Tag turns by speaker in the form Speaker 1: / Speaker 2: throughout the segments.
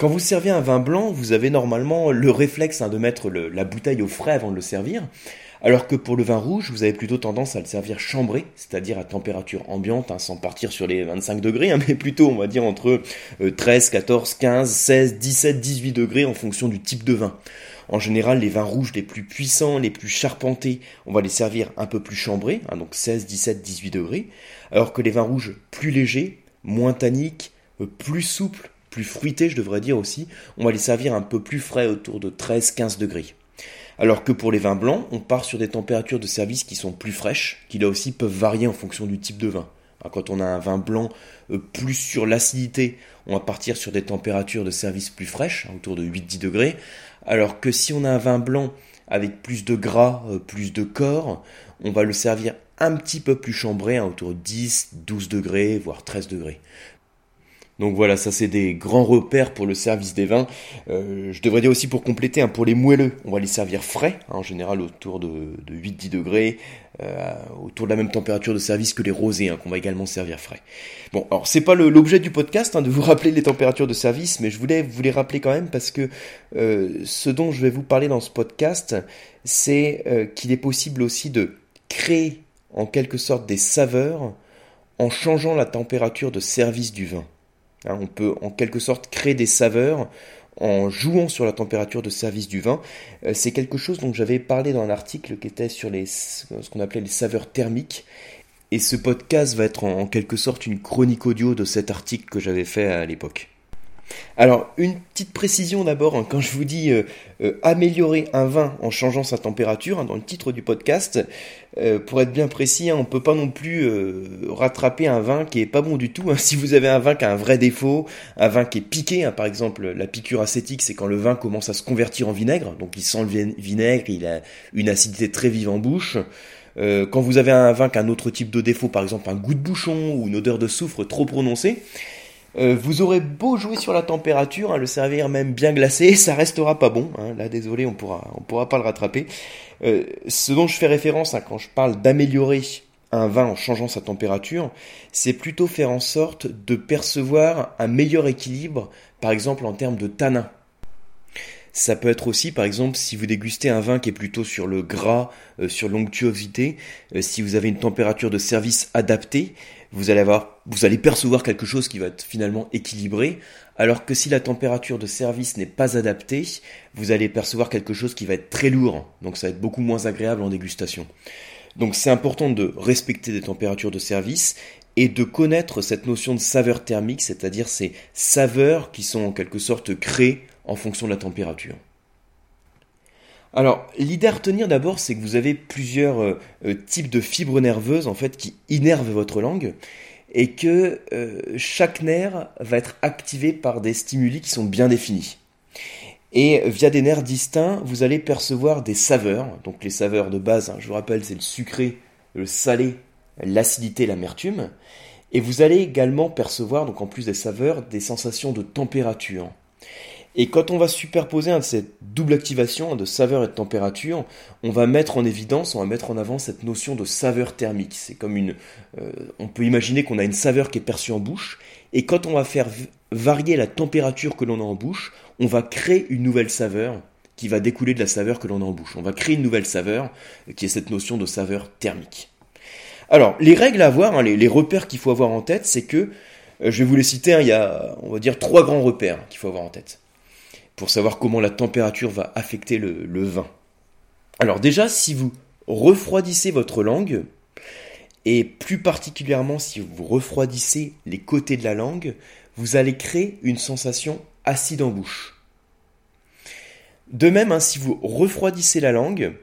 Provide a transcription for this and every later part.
Speaker 1: Quand vous servez un vin blanc, vous avez normalement le réflexe hein, de mettre la bouteille au frais avant de le servir. Alors que pour le vin rouge, vous avez plutôt tendance à le servir chambré, c'est-à-dire à température ambiante, hein, sans partir sur les 25 degrés, hein, mais plutôt on va dire entre 13, 14, 15, 16, 17, 18 degrés en fonction du type de vin. En général, les vins rouges les plus puissants, les plus charpentés, on va les servir un peu plus chambrés, donc 16, 17, 18 degrés, alors que les vins rouges plus légers, moins tanniques, euh, plus souples, plus fruités, je devrais dire aussi, on va les servir un peu plus frais autour de 13, 15 degrés. Alors que pour les vins blancs, on part sur des températures de service qui sont plus fraîches, qui là aussi peuvent varier en fonction du type de vin. Quand on a un vin blanc euh, plus sur l'acidité, on va partir sur des températures de service plus fraîches, hein, autour de 8-10 degrés. Alors que si on a un vin blanc avec plus de gras, euh, plus de corps, on va le servir un petit peu plus chambré, hein, autour de 10, 12 degrés, voire 13 degrés. Donc voilà, ça c'est des grands repères pour le service des vins. Euh, je devrais dire aussi pour compléter, hein, pour les moelleux, on va les servir frais, hein, en général autour de, 8-10 degrés, euh, autour de la même température de service que les rosés, hein, qu'on va également servir frais. Bon, alors c'est pas l'objet du podcast de vous rappeler les températures de service, mais je voulais vous les rappeler quand même parce que euh, ce dont je vais vous parler dans ce podcast, c'est qu'il est possible aussi de créer en quelque sorte des saveurs en changeant la température de service du vin. Hein, on peut en quelque sorte créer des saveurs en jouant sur la température de service du vin. Euh, c'est quelque chose dont j'avais parlé dans un article qui était sur les, ce qu'on appelait les saveurs thermiques. Et ce podcast va être en quelque sorte une chronique audio de cet article que j'avais fait à l'époque. Alors, une petite précision d'abord, hein, quand je vous dis euh, euh, améliorer un vin en changeant sa température, hein, dans le titre du podcast, euh, pour être bien précis, hein, on ne peut pas non plus rattraper un vin qui est pas bon du tout. Si vous avez un vin qui a un vrai défaut, un vin qui est piqué, par exemple la piqûre acétique, c'est quand le vin commence à se convertir en vinaigre, donc il sent le vinaigre, il a une acidité très vive en bouche. quand vous avez un vin qui a un autre type de défaut, par exemple un goût de bouchon ou une odeur de soufre trop prononcée, euh, vous aurez beau jouer sur la température, hein, le servir même bien glacé, ça restera pas bon. Hein. Là, désolé, on pourra, on pourra pas le rattraper. Euh, ce dont je fais référence hein, quand je parle d'améliorer un vin en changeant sa température, c'est plutôt faire en sorte de percevoir un meilleur équilibre, par exemple en termes de tanin. Ça peut être aussi, par exemple, si vous dégustez un vin qui est plutôt sur le gras, euh, sur l'onctuosité, si vous avez une température de service adaptée, vous allez avoir, vous allez percevoir quelque chose qui va être finalement équilibré, alors que si la température de service n'est pas adaptée, vous allez percevoir quelque chose qui va être très lourd, donc ça va être beaucoup moins agréable en dégustation. Donc c'est important de respecter des températures de service et de connaître cette notion de saveur thermique, c'est-à-dire ces saveurs qui sont en quelque sorte créées en fonction de la température. Alors, l'idée à retenir d'abord, c'est que vous avez plusieurs euh, euh, types de fibres nerveuses en fait qui innervent votre langue et que euh, chaque nerf va être activé par des stimuli qui sont bien définis. Et via des nerfs distincts, vous allez percevoir des saveurs. Donc les saveurs de base, hein, je vous rappelle, c'est le sucré, le salé, l'acidité, l'amertume. Et vous allez également percevoir, donc en plus des saveurs, des sensations de température. Et quand on va superposer cette double activation de saveur et de température, on va mettre en évidence, on va mettre en avant cette notion de saveur thermique. C'est comme une, euh, on peut imaginer qu'on a une saveur qui est perçue en bouche, et quand on va faire varier la température que l'on a en bouche, on va créer une nouvelle saveur qui va découler de la saveur que l'on a en bouche. On va créer une nouvelle saveur qui est cette notion de saveur thermique. Alors, les règles à avoir, hein, les, repères qu'il faut avoir en tête, c'est que, euh, je vais vous les citer, hein, il y a, on va dire, trois grands repères qu'il faut avoir en tête pour savoir comment la température va affecter le, vin. Alors déjà, si vous refroidissez votre langue, et plus particulièrement si vous refroidissez les côtés de la langue, vous allez créer une sensation acide en bouche. De même, hein, si vous refroidissez la langue,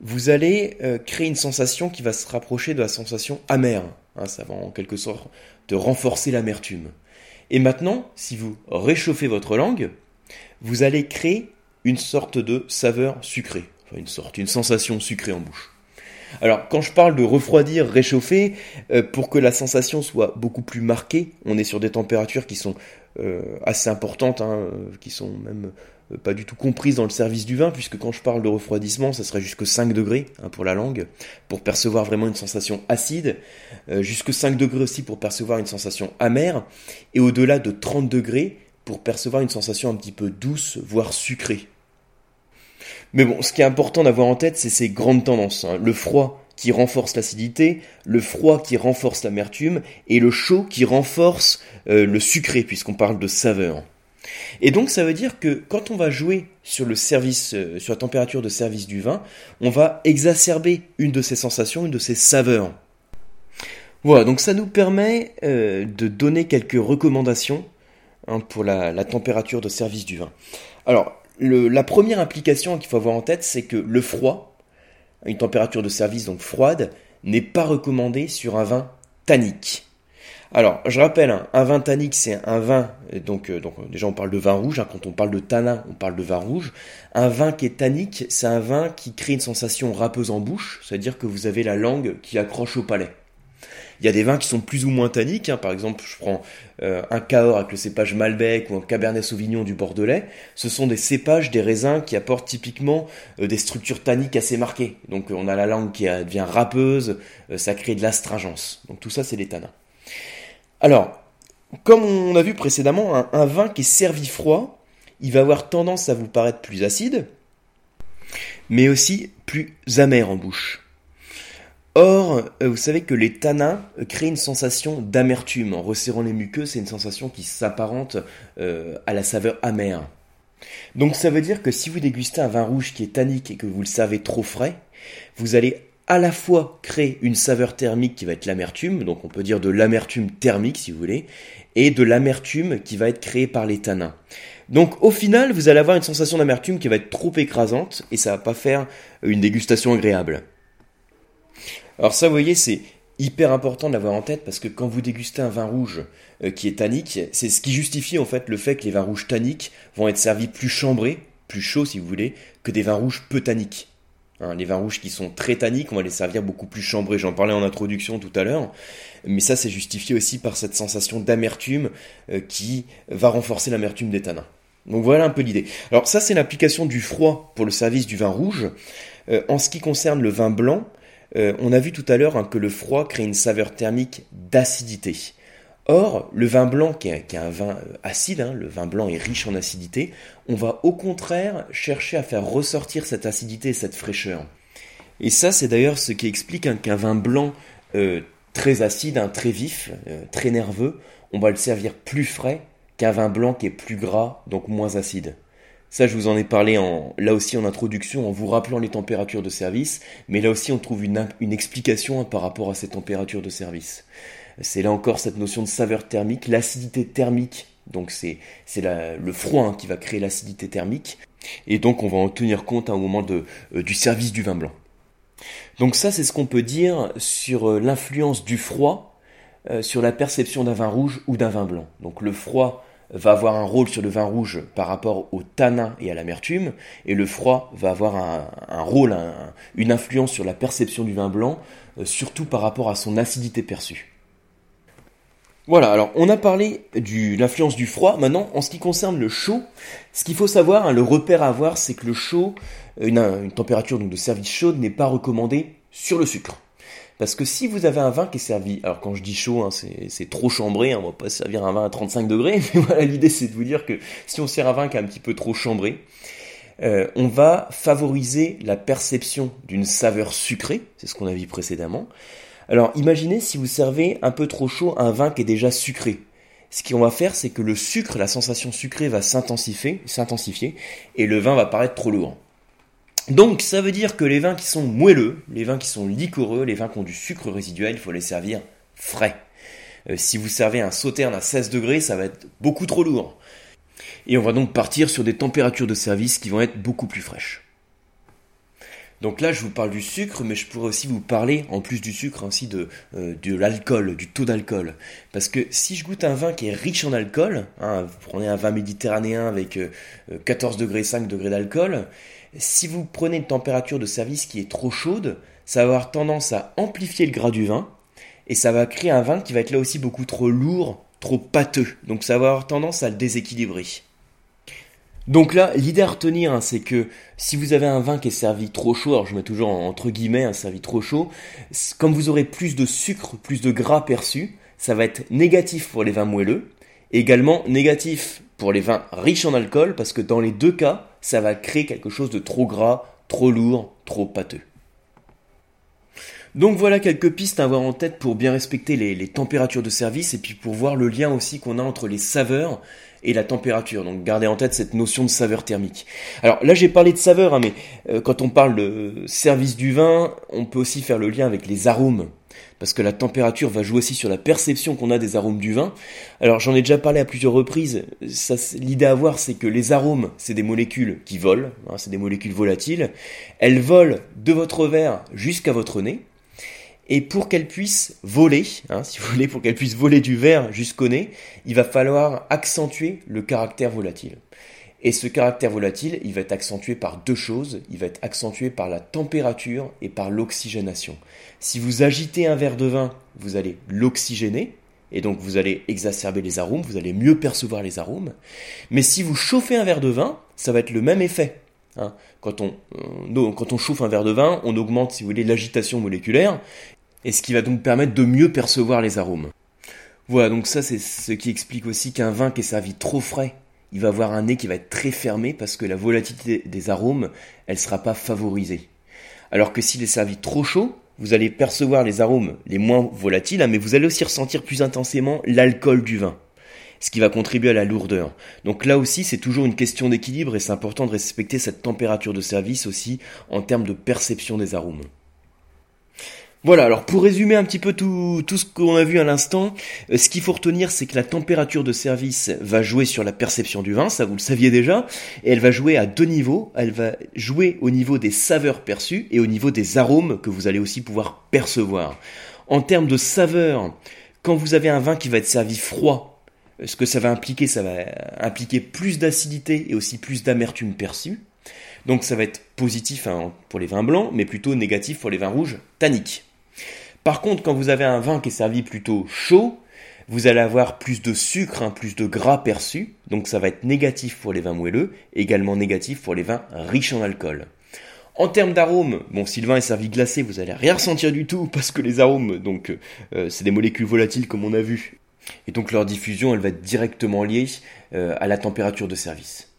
Speaker 1: vous allez euh, créer une sensation qui va se rapprocher de la sensation amère. Hein, ça va en quelque sorte renforcer l'amertume. Et maintenant, si vous réchauffez votre langue, vous allez créer une sorte de saveur sucrée, enfin une sorte, une sensation sucrée en bouche. Alors, quand je parle de refroidir, réchauffer, euh, pour que la sensation soit beaucoup plus marquée, on est sur des températures qui sont euh, assez importantes, hein, euh, qui sont même pas du tout comprises dans le service du vin, puisque quand je parle de refroidissement, ça serait jusque 5 degrés hein, pour la langue, pour percevoir vraiment une sensation acide, jusque 5 degrés aussi pour percevoir une sensation amère, et au-delà de 30 degrés pour percevoir une sensation un petit peu douce, voire sucrée. Mais bon, ce qui est important d'avoir en tête, c'est ces grandes tendances. Hein. Le froid qui renforce l'acidité, le froid qui renforce l'amertume, et le chaud qui renforce euh, le sucré, puisqu'on parle de saveur. Et donc ça veut dire que quand on va jouer sur le service, euh, sur la température de service du vin, on va exacerber une de ces sensations, une de ces saveurs. Voilà, donc ça nous permet euh, de donner quelques recommandations hein, pour la, température de service du vin. Alors, la première implication qu'il faut avoir en tête, c'est que le froid, une température de service donc froide, n'est pas recommandé sur un vin tannique. Alors, je rappelle, hein, un vin tannique, c'est un vin, donc, euh, donc déjà on parle de vin rouge, hein, quand on parle de tanin, on parle de vin rouge. Un vin qui est tannique, c'est un vin qui crée une sensation râpeuse en bouche, c'est-à-dire que vous avez la langue qui accroche au palais. Il y a des vins qui sont plus ou moins tanniques. Hein. Par exemple, je prends euh, un Cahors avec le cépage Malbec ou un Cabernet Sauvignon du Bordelais. Ce sont des cépages, des raisins qui apportent typiquement euh, des structures tanniques assez marquées. Donc on a la langue qui devient râpeuse, euh, ça crée de l'astringence. Donc tout ça, c'est des tanins. Alors, comme on a vu précédemment, un, un vin qui est servi froid, il va avoir tendance à vous paraître plus acide, mais aussi plus amer en bouche. Or, euh, vous savez que les tanins euh, créent une sensation d'amertume. En resserrant les muqueuses, c'est une sensation qui s'apparente euh, à la saveur amère. Donc ça veut dire que si vous dégustez un vin rouge qui est tannique et que vous le savez trop frais, vous allez à la fois créer une saveur thermique qui va être l'amertume, donc on peut dire de l'amertume thermique si vous voulez, et de l'amertume qui va être créée par les tanins. Donc au final, vous allez avoir une sensation d'amertume qui va être trop écrasante et ça va pas faire une dégustation agréable. Alors ça, vous voyez, c'est hyper important de l'avoir en tête parce que quand vous dégustez un vin rouge euh, qui est tannique, c'est ce qui justifie en fait le fait que les vins rouges tanniques vont être servis plus chambrés, plus chauds si vous voulez, que des vins rouges peu tanniques. Hein, les vins rouges qui sont très tanniques, on va les servir beaucoup plus chambrés. J'en parlais en introduction tout à l'heure, mais ça c'est justifié aussi par cette sensation d'amertume euh, qui va renforcer l'amertume des tanins. Donc voilà un peu l'idée. Alors ça c'est l'application du froid pour le service du vin rouge. Euh, en ce qui concerne le vin blanc, euh, on a vu tout à l'heure hein, que le froid crée une saveur thermique d'acidité. Or, le vin blanc, qui est, un vin euh, acide, hein, le vin blanc est riche en acidité, on va au contraire chercher à faire ressortir cette acidité et cette fraîcheur. Et ça, c'est d'ailleurs ce qui explique hein, qu'un vin blanc euh, très acide, très vif, très nerveux, on va le servir plus frais qu'un vin blanc qui est plus gras, donc moins acide. Ça, je vous en ai parlé là aussi en introduction en vous rappelant les températures de service, mais là aussi on trouve une, explication hein, par rapport à ces températures de service. C'est là encore cette notion de saveur thermique, l'acidité thermique, donc c'est le froid hein, qui va créer l'acidité thermique, et donc on va en tenir compte hein, au moment euh, du service du vin blanc. Donc ça, c'est ce qu'on peut dire sur euh, l'influence du froid euh, sur la perception d'un vin rouge ou d'un vin blanc. Donc le froid va avoir un rôle sur le vin rouge par rapport au tanin et à l'amertume, et le froid va avoir un, rôle, une influence sur la perception du vin blanc, euh, surtout par rapport à son acidité perçue. Voilà, alors on a parlé de l'influence du froid. Maintenant, en ce qui concerne le chaud, ce qu'il faut savoir, hein, le repère à avoir, c'est que le chaud, une, une température de service chaude n'est pas recommandée sur le sucre. Parce que si vous avez un vin qui est servi, alors quand je dis chaud, hein, c'est trop chambré, hein, on va pas servir un vin à 35 degrés, mais voilà, l'idée c'est de vous dire que si on sert un vin qui est un petit peu trop chambré, euh, on va favoriser la perception d'une saveur sucrée, c'est ce qu'on a vu précédemment. Alors imaginez si vous servez un peu trop chaud un vin qui est déjà sucré. Ce qu'on va faire, c'est que le sucre, la sensation sucrée va s'intensifier, s'intensifier, et le vin va paraître trop lourd. Donc ça veut dire que les vins qui sont moelleux, les vins qui sont liquoreux, les vins qui ont du sucre résiduel, il faut les servir frais. Euh, si vous servez un sauterne à 16 degrés, ça va être beaucoup trop lourd. Et on va donc partir sur des températures de service qui vont être beaucoup plus fraîches. Donc là, je vous parle du sucre, mais je pourrais aussi vous parler, en plus du sucre, de, euh, de l'alcool, du taux d'alcool. Parce que si je goûte un vin qui est riche en alcool, hein, vous prenez un vin méditerranéen avec 14 euh, degrés 5 degrés d'alcool, si vous prenez une température de service qui est trop chaude, ça va avoir tendance à amplifier le gras du vin et ça va créer un vin qui va être là aussi beaucoup trop lourd, trop pâteux. Donc ça va avoir tendance à le déséquilibrer. Donc là, l'idée à retenir, hein, c'est que si vous avez un vin qui est servi trop chaud, alors je mets toujours entre guillemets un servi trop chaud, comme vous aurez plus de sucre, plus de gras perçu, ça va être négatif pour les vins moelleux, également négatif pour les vins riches en alcool, parce que dans les deux cas, ça va créer quelque chose de trop gras, trop lourd, trop pâteux. Donc voilà quelques pistes à avoir en tête pour bien respecter les, températures de service et puis pour voir le lien aussi qu'on a entre les saveurs et la température. Donc gardez en tête cette notion de saveur thermique. Alors là j'ai parlé de saveur, hein, mais euh, quand on parle de service du vin, on peut aussi faire le lien avec les arômes parce que la température va jouer aussi sur la perception qu'on a des arômes du vin. Alors j'en ai déjà parlé à plusieurs reprises, l'idée à voir c'est que les arômes, c'est des molécules qui volent, hein, c'est des molécules volatiles, elles volent de votre verre jusqu'à votre nez, et pour qu'elles puissent voler, hein, si vous voulez, pour qu'elles puissent voler du verre jusqu'au nez, il va falloir accentuer le caractère volatile. Et ce caractère volatile, il va être accentué par deux choses. Il va être accentué par la température et par l'oxygénation. Si vous agitez un verre de vin, vous allez l'oxygéner, et donc vous allez exacerber les arômes, vous allez mieux percevoir les arômes. Mais si vous chauffez un verre de vin, ça va être le même effet. Hein. Quand, on, euh, quand on chauffe un verre de vin, on augmente, si vous voulez, l'agitation moléculaire, et ce qui va donc permettre de mieux percevoir les arômes. Voilà, donc ça c'est ce qui explique aussi qu'un vin qui est servi trop frais il va avoir un nez qui va être très fermé parce que la volatilité des arômes, elle ne sera pas favorisée. Alors que s'il est servi trop chaud, vous allez percevoir les arômes les moins volatiles, hein, mais vous allez aussi ressentir plus intensément l'alcool du vin, ce qui va contribuer à la lourdeur. Donc là aussi, c'est toujours une question d'équilibre et c'est important de respecter cette température de service aussi en termes de perception des arômes. Voilà, alors pour résumer un petit peu tout, ce qu'on a vu à l'instant, euh, ce qu'il faut retenir, c'est que la température de service va jouer sur la perception du vin, ça vous le saviez déjà, et elle va jouer à deux niveaux. Elle va jouer au niveau des saveurs perçues et au niveau des arômes que vous allez aussi pouvoir percevoir. En termes de saveurs, quand vous avez un vin qui va être servi froid, euh, ce que ça va impliquer, ça va impliquer plus d'acidité et aussi plus d'amertume perçue. Donc ça va être positif hein, pour les vins blancs, mais plutôt négatif pour les vins rouges tanniques. Par contre, quand vous avez un vin qui est servi plutôt chaud, vous allez avoir plus de sucre, hein, plus de gras perçu, donc ça va être négatif pour les vins moelleux, également négatif pour les vins riches en alcool. En termes d'arômes, bon, si le vin est servi glacé, vous allez rien ressentir du tout parce que les arômes, donc, euh, c'est des molécules volatiles comme on a vu, et donc leur diffusion, elle va être directement liée euh, à la température de service.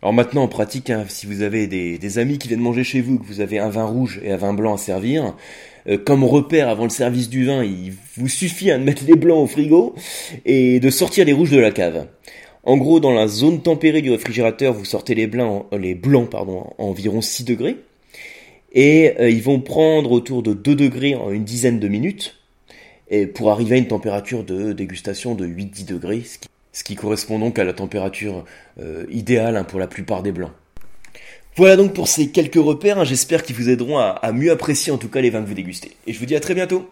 Speaker 1: Alors maintenant en pratique, hein, si vous avez des, amis qui viennent manger chez vous, que vous avez un vin rouge et un vin blanc à servir, euh, comme repère avant le service du vin, il vous suffit de mettre les blancs au frigo et de sortir les rouges de la cave. En gros, dans la zone tempérée du réfrigérateur, vous sortez les blancs, euh, les blancs pardon, environ 6 degrés. Et euh, ils vont prendre autour de 2 degrés en une dizaine de minutes pour arriver à une température de dégustation de 8-10 degrés, ce qui correspond donc à la température euh, idéale hein, pour la plupart des blancs. Voilà donc pour ces quelques repères, hein. j'espère qu'ils vous aideront à mieux apprécier en tout cas les vins que vous dégustez. Et je vous dis à très bientôt